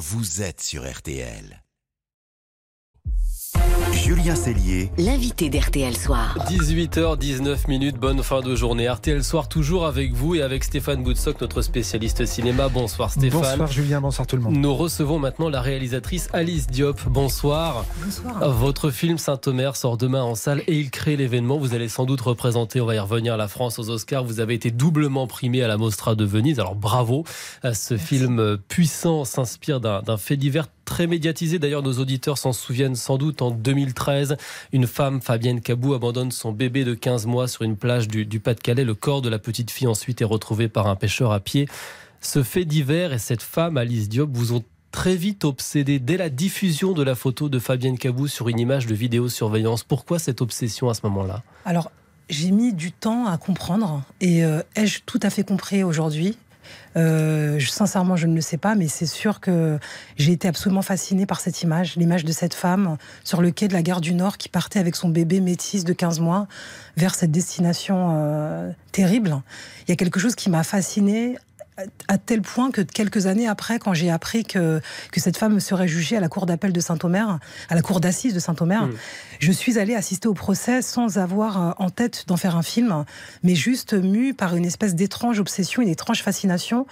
vous êtes sur RTL. Julien Cellier, l'invité d'RTL Soir. 18h19 minutes, bonne fin de journée. RTL Soir toujours avec vous et avec Stéphane Boutsock, notre spécialiste cinéma. Bonsoir Stéphane. Bonsoir Julien, bonsoir tout le monde. Nous recevons maintenant la réalisatrice Alice Diop. Bonsoir. Bonsoir. Votre film Saint-Omer sort demain en salle et il crée l'événement. Vous allez sans doute représenter, on va y revenir, la France aux Oscars. Vous avez été doublement primé à la Mostra de Venise. Alors bravo. Ce film puissant s'inspire d'un fait divers très médiatisé. D'ailleurs, nos auditeurs s'en souviennent sans doute. En 2013, une femme, Fabienne Cabou, abandonne son bébé de 15 mois sur une plage du, Pas-de-Calais. Le corps de la petite fille ensuite est retrouvé par un pêcheur à pied. Ce fait divers et cette femme, Alice Diop, vous ont très vite obsédé dès la diffusion de la photo de Fabienne Cabou sur une image de vidéosurveillance. Pourquoi cette obsession à ce moment-là? Alors, j'ai mis du temps à comprendre et euh, ai-je tout à fait compris aujourd'hui? Euh, sincèrement, je ne le sais pas, mais c'est sûr que j'ai été absolument fascinée par cette image, l'image de cette femme sur le quai de la gare du Nord qui partait avec son bébé métis de 15 mois vers cette destination euh, terrible. Il y a quelque chose qui m'a fascinée à tel point que quelques années après, quand j'ai appris que, que cette femme serait jugée à la cour d'appel de Saint-Omer, à la cour d'assises de Saint-Omer, hmm. je suis allée assister au procès sans avoir euh, en tête d'en faire un film, mais juste mue par une espèce d'étrange obsession, une étrange fascination.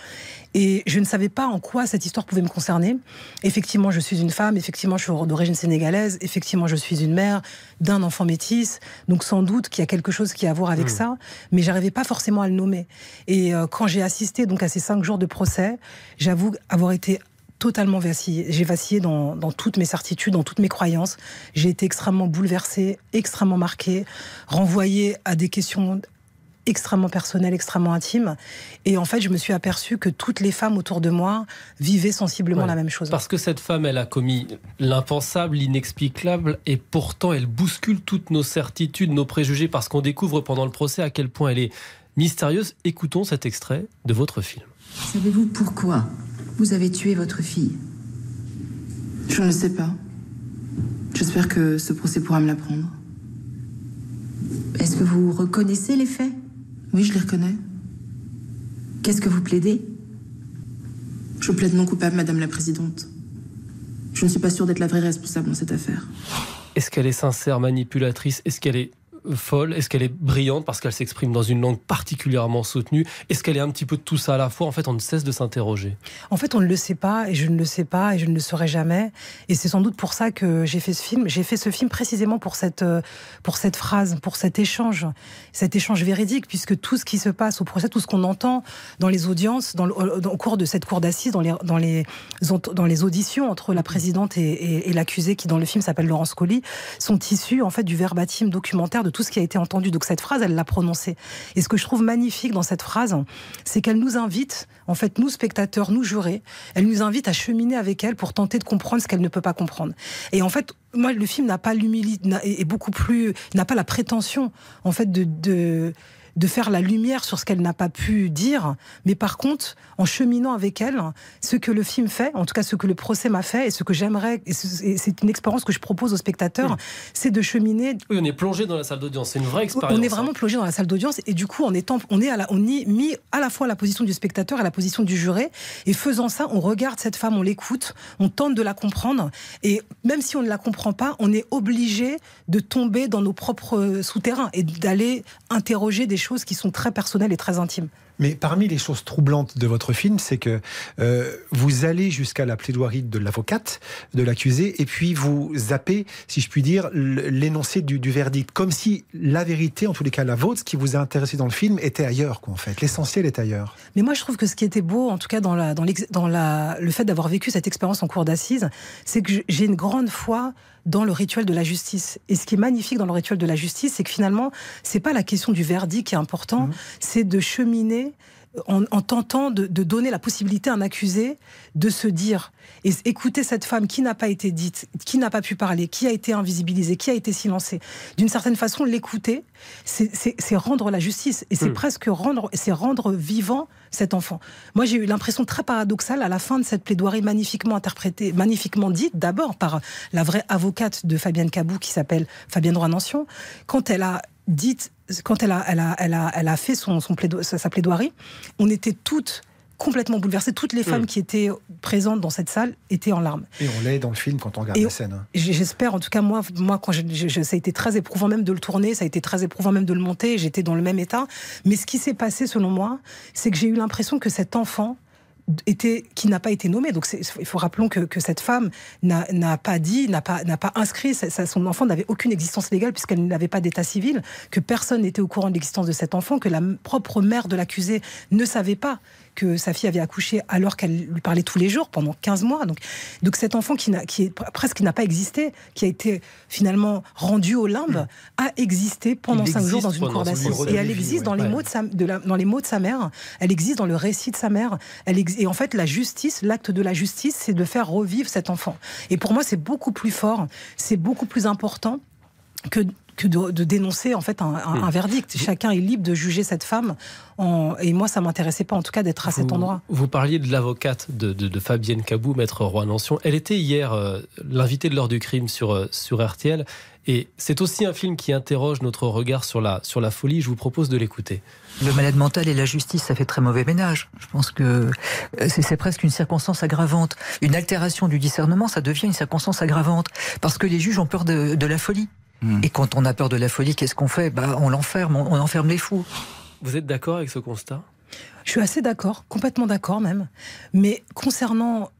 Et je ne savais pas en quoi cette histoire pouvait me concerner. Effectivement, je suis une femme, effectivement, je suis d'origine sénégalaise, effectivement, je suis une mère d'un enfant métis, donc sans doute qu'il y a quelque chose qui a à voir avec hmm. ça, mais j'arrivais pas forcément à le nommer. Et euh, quand j'ai assisté donc à ces cinq jours de procès, j'avoue avoir été totalement vacillée. J'ai vacillé dans, dans, toutes mes certitudes, dans toutes mes croyances. J'ai été extrêmement bouleversée, extrêmement marquée, renvoyée à des questions extrêmement personnelles, extrêmement intimes. Et en fait, je me suis aperçue que toutes les femmes autour de moi vivaient sensiblement la même chose. Parce que cette femme, elle a commis l'impensable, l'inexplicable, et pourtant elle bouscule toutes nos certitudes, nos préjugés, parce qu'on découvre pendant le procès à quel point elle est mystérieuse. Écoutons cet extrait de votre film. Savez-vous pourquoi vous avez tué votre fille? Je ne sais pas. J'espère que ce procès pourra me l'apprendre. Est-ce que vous reconnaissez les faits? Oui, je les reconnais. Qu'est-ce que vous plaidez? Je plaide non coupable, Madame la Présidente. Je ne suis pas sûre d'être la vraie responsable dans cette affaire. Est-ce qu'elle est sincère, manipulatrice? Est-ce qu'elle est folle? Est-ce qu'elle est brillante parce qu'elle s'exprime dans une langue particulièrement soutenue? Est-ce qu'elle est un petit peu de tout ça à la fois? En fait, on ne cesse de s'interroger. En fait, on ne le sait pas et je ne le sais pas et je ne le saurai jamais. Et c'est sans doute pour ça que j'ai fait ce film. J'ai fait ce film précisément pour cette, euh, pour cette phrase, pour cet échange, cet échange véridique, puisque tout ce qui se passe au procès, tout ce qu'on entend dans les audiences, dans le, au cours de cette cour d'assises, dans les, dans, les, dans les auditions entre la présidente et, l'accusé, qui dans le film s'appelle Laurence Colli, sont issus en fait du verbatim documentaire de tout ce qui a été entendu. Donc cette phrase, elle l'a prononcée. Et ce que je trouve magnifique dans cette phrase, c'est qu'elle nous invite, en fait, nous spectateurs, nous jurés, elle nous invite à cheminer avec elle pour tenter de comprendre ce qu'elle ne peut pas comprendre. Et en fait, moi, le film n'a pas l'humilité, est beaucoup plus, n'a pas la prétention, en fait, de, de de faire la lumière sur ce qu'elle n'a pas pu dire, mais par contre, en cheminant avec elle, ce que le film fait, en tout cas ce que le procès m'a fait, et ce que j'aimerais, et c'est une expérience que je propose aux spectateurs, c'est de cheminer. Oui, on est plongé dans la salle d'audience, c'est une vraie expérience. On est vraiment plongé dans la salle d'audience, et du coup, on est, on est, à la, on est mis à la fois à la position du spectateur et à la position du juré, et faisant ça, on regarde cette femme, on l'écoute, on tente de la comprendre, et même si on ne la comprend pas, on est obligé de tomber dans nos propres souterrains et d'aller interroger des choses qui sont très personnelles et très intimes. Mais parmi les choses troublantes de votre film, c'est que euh, vous allez jusqu'à la plaidoirie de l'avocate, de l'accusé, et puis vous zappez, si je puis dire, l'énoncé du, verdict, comme si la vérité, en tous les cas la vôtre, ce qui vous a intéressé dans le film, était ailleurs, quoi, en fait. L'essentiel est ailleurs. Mais moi, je trouve que ce qui était beau, en tout cas dans, la, dans, dans la, le fait d'avoir vécu cette expérience en cour d'assises, c'est que j'ai une grande foi dans le rituel de la justice. Et ce qui est magnifique dans le rituel de la justice, c'est que finalement, c'est pas la question du verdict qui est important, mmh. c'est de cheminer en, tentant de, donner la possibilité à un accusé de se dire et écouter cette femme qui n'a pas été dite, qui n'a pas pu parler, qui a été invisibilisée, qui a été silencée. D'une certaine façon, l'écouter, c'est rendre la justice et c'est hmm. presque rendre, c'est rendre vivant cet enfant. Moi, j'ai eu l'impression très paradoxale à la fin de cette plaidoirie magnifiquement interprétée, magnifiquement dite, d'abord par la vraie avocate de Fabienne Cabou qui s'appelle Fabienne Roy-Nancion, quand elle a dit quand elle a, elle a, elle a, elle a fait son, son sa plaidoirie, on était toutes complètement bouleversée. Toutes les femmes qui étaient présentes dans cette salle étaient en larmes. Et on l'est dans le film quand on regarde la scène. hein. J'espère, en tout cas, moi, moi quand je, je- ça a été très éprouvant même de le tourner, ça a été très éprouvant même de le monter, j'étais dans le même état. Mais ce qui s'est passé, selon moi, c'est que j'ai eu l'impression que cet enfant qui n'a pas été nommé. Donc il faut rappelons que, que cette femme n'a pas dit, n'a pas, pas inscrit, son enfant n'avait aucune existence légale puisqu'elle n'avait pas d'état civil, que personne n'était au courant de l'existence de cet enfant, que la propre mère de l'accusé ne savait pas que sa fille avait accouché alors qu'elle lui parlait tous les jours pendant 15 mois. Donc, donc cet enfant qui, n'a- qui est pr- presque n'a pas existé, qui a été finalement rendu au limbe, a existé pendant Il 5 jours dans une cour d'assises. Et elle existe dans les, mots de sa, de la- dans les mots de sa mère, elle existe dans le récit de sa mère. Elle ex- et en fait, la justice, l'acte de la justice, c'est de faire revivre cet enfant. Et pour moi, c'est beaucoup plus fort, c'est beaucoup plus important que que de, de dénoncer en fait un, un- Hmm. un verdict. Chacun est libre de juger cette femme. En, et moi, ça m'intéressait pas, en tout cas, d'être à cet endroit. Vous parliez de l'avocate de, de- de Fabienne Cabou, maître Roy Nancion. Elle était hier euh, l'invitée de l'heure du crime sur, euh, sur RTL. Et c'est aussi un film qui interroge notre regard sur la, sur la folie. Je vous propose de l'écouter. Le malade mental et la justice, ça fait très mauvais ménage. Je pense que euh, c'est c'est presque une circonstance aggravante. Une altération du discernement, ça devient une circonstance aggravante. Parce que les juges ont peur de, de la folie. Hmm. Et quand on a peur de la folie, qu'est-ce qu'on fait? Bah, On l'enferme, on, on enferme les fous. Vous êtes d'accord avec ce constat? Je suis assez d'accord, complètement d'accord même. Mais concernant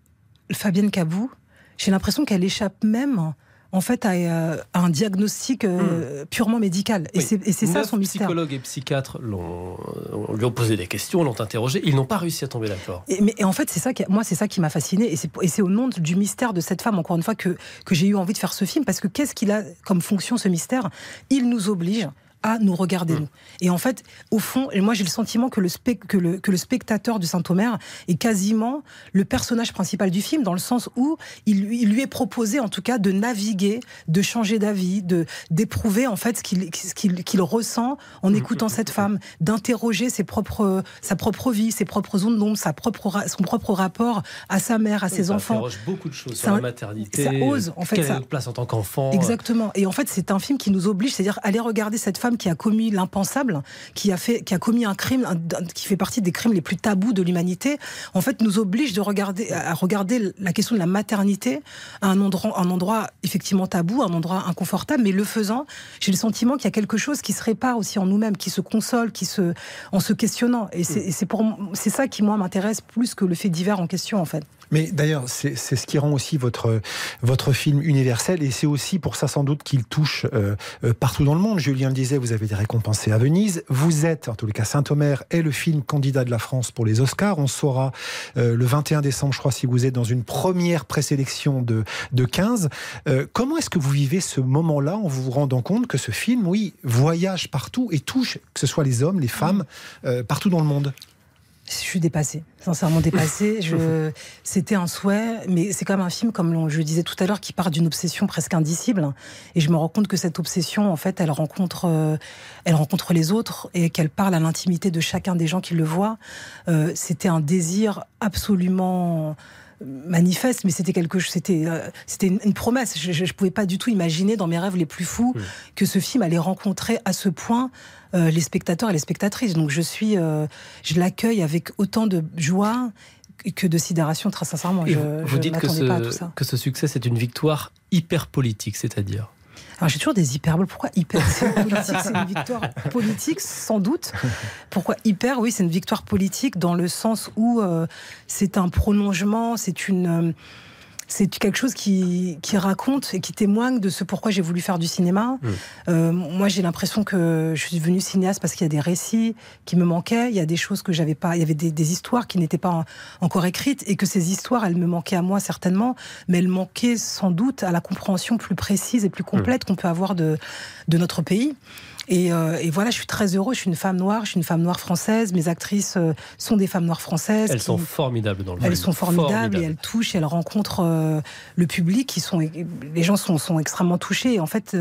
Fabienne Cabou, j'ai l'impression qu'elle échappe même en fait à, euh, à un diagnostic euh, purement médical. Et Hmm. Oui. c'est ça son mystère. psychologues et psychiatres l'ont, euh, lui ont posé des questions, l'ont interrogé. Ils n'ont pas réussi à tomber d'accord. Et, mais, et en fait, c'est ça qui, moi, c'est ça qui m'a fasciné, et c'est et c'est au nom du mystère de cette femme, encore une fois, que, que j'ai eu envie de faire ce film, parce que qu'est-ce qu'il a comme fonction ce mystère? Il nous oblige à nous regarder Mm. nous. Et en fait, au fond, et moi j'ai le sentiment que le, spec- que le, que le spectateur de Saint-Omer est quasiment le personnage principal du film, dans le sens où il, lui- il lui est proposé en tout cas de naviguer, de changer d'avis, de d'éprouver en fait ce qu'il qu'il qu'il ressent en écoutant cette femme, d'interroger ses propres, sa propre vie, ses propres ondes d'ombre, sa propre, ra- son propre rapport à sa mère, à ses ça enfants. interroge beaucoup de choses Ça- sur la maternité. ça ose, en fait, Quelle ça- place en tant qu'enfant Exactement. Et en fait, c'est un film qui nous oblige, c'est-à-dire aller regarder cette femme qui a commis l'impensable, qui a fait, qui a commis un crime, un- qui fait partie des crimes les plus tabous de l'humanité. En fait, nous oblige de regarder, à regarder la question de la maternité à un endroit, un endroit effectivement tabou, un endroit inconfortable. Mais le faisant, j'ai le sentiment qu'il y a quelque chose qui se répare aussi en nous-mêmes, qui se console, qui se, en se questionnant. Et c'est et c'est pour, c'est ça qui moi m'intéresse plus que le fait divers en question, en fait. Mais d'ailleurs, c'est ce qui rend aussi votre, votre film universel, et c'est aussi pour ça sans doute qu'il touche euh, euh, partout dans le monde. Julien le disait, vous avez été récompensé à Venise. Vous êtes, en tous les cas, Saint-Omer est le film candidat de la France pour les Oscars. On saura euh, le 21 décembre, je crois, si vous êtes dans une première présélection de, de 15. Euh, comment est-ce que vous vivez ce moment-là en vous rendant compte que ce film, oui, voyage partout et touche, que ce soit les hommes, les femmes, euh, partout dans le monde? Je suis dépassée, sincèrement dépassée. Je, c'était un souhait, mais c'est quand même un film, comme je le disais tout à l'heure, qui part d'une obsession presque indicible. Et je me rends compte que cette obsession, en fait, elle rencontre, euh, elle rencontre les autres et qu'elle parle à l'intimité de chacun des gens qui le voient. Euh, c'était un désir absolument manifeste, mais c'était quelque chose, c'était, euh, c'était une, une promesse. Je, ne pouvais pas du tout imaginer dans mes rêves les plus fous Mm. que ce film allait rencontrer à ce point euh, les spectateurs et les spectatrices. Donc je suis, euh, je l'accueille avec autant de joie que de sidération, très sincèrement. Je vous, je dites que m'attendais pas à tout ce, ça. que ce succès, c'est une victoire hyper politique, c'est-à-dire? Alors j'ai toujours des hyperboles. Pourquoi hyper? C'est une victoire politique sans doute. Pourquoi hyper? Oui, c'est une victoire politique dans le sens où euh, c'est un prolongement, c'est une euh, c'est quelque chose qui, qui raconte et qui témoigne de ce pourquoi j'ai voulu faire du cinéma. Mm. Euh, moi, j'ai l'impression que je suis devenue cinéaste parce qu'il y a des récits qui me manquaient, il y a des choses que j'avais pas, il y avait des, des histoires qui n'étaient pas en- encore écrites et que ces histoires, elles me manquaient à moi certainement, mais elles manquaient sans doute à la compréhension plus précise et plus complète qu'on peut avoir de, de notre pays. Et, euh, et voilà, je suis très heureuse. Je suis une femme noire, je suis une femme noire française. Mes actrices euh, sont des femmes noires françaises. Elles qui- sont formidables dans le elles film. sont formidables et elles touchent, elles rencontrent euh, le public. Qui sont, les gens sont, sont extrêmement touchés. Et en fait,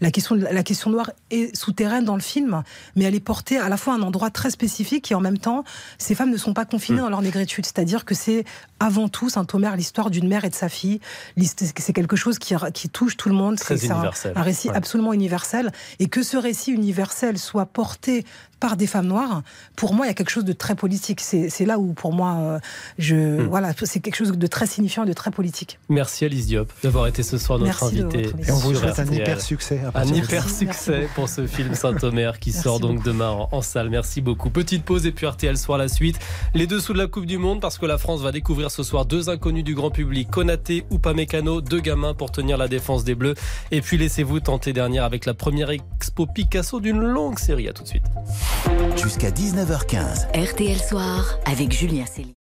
la question, la question noire est souterraine dans le film, mais elle est portée à la fois à un endroit très spécifique et en même temps, ces femmes ne sont pas confinées Mm. dans leur négritude. C'est-à-dire que c'est avant tout Saint-Omer l'histoire d'une mère et de sa fille. C'est quelque chose qui, qui touche tout le monde. C'est un, universel. un récit Ouais. absolument universel. Et que ce récit universel soit porté par des femmes noires, pour moi, il y a quelque chose de très politique. C'est là où, pour moi, euh, je, Hmm. voilà, c'est quelque chose de très signifiant, de très politique. Merci Alice Diop d'avoir été ce soir notre invitée. Et on vous souhaite un hyper succès. à Un hyper Merci, succès merci pour ce film Saint-Omer qui Merci sort donc beaucoup. demain en, en salle. Merci beaucoup. Petite pause et puis RTL soir la suite. Les dessous de la Coupe du Monde parce que la France va découvrir ce soir deux inconnus du grand public, Konaté ou Pamecano, deux gamins pour tenir la défense des Bleus. Et puis laissez-vous tenter dernière avec la première expo Picasso d'une longue série. À tout de suite. Jusqu'à 19h15. RTL Soir avec Julien Céline.